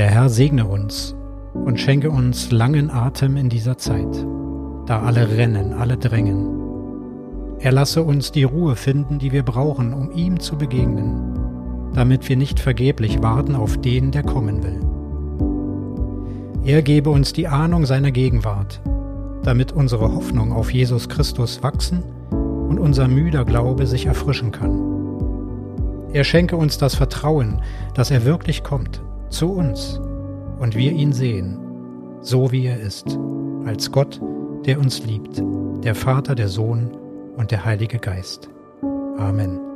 Herr segne uns und schenke uns langen Atem in dieser Zeit, da alle rennen, alle drängen. Er lasse uns die Ruhe finden, die wir brauchen, um ihm zu begegnen, damit wir nicht vergeblich warten auf den, der kommen will. Er gebe uns die Ahnung seiner Gegenwart, damit unsere Hoffnung auf Jesus Christus wachsen und unser müder Glaube sich erfrischen kann. Er schenke uns das Vertrauen, dass er wirklich kommt, zu uns, und wir ihn sehen, so wie er ist, als Gott, der uns liebt, der Vater, der Sohn und der Heilige Geist. Amen.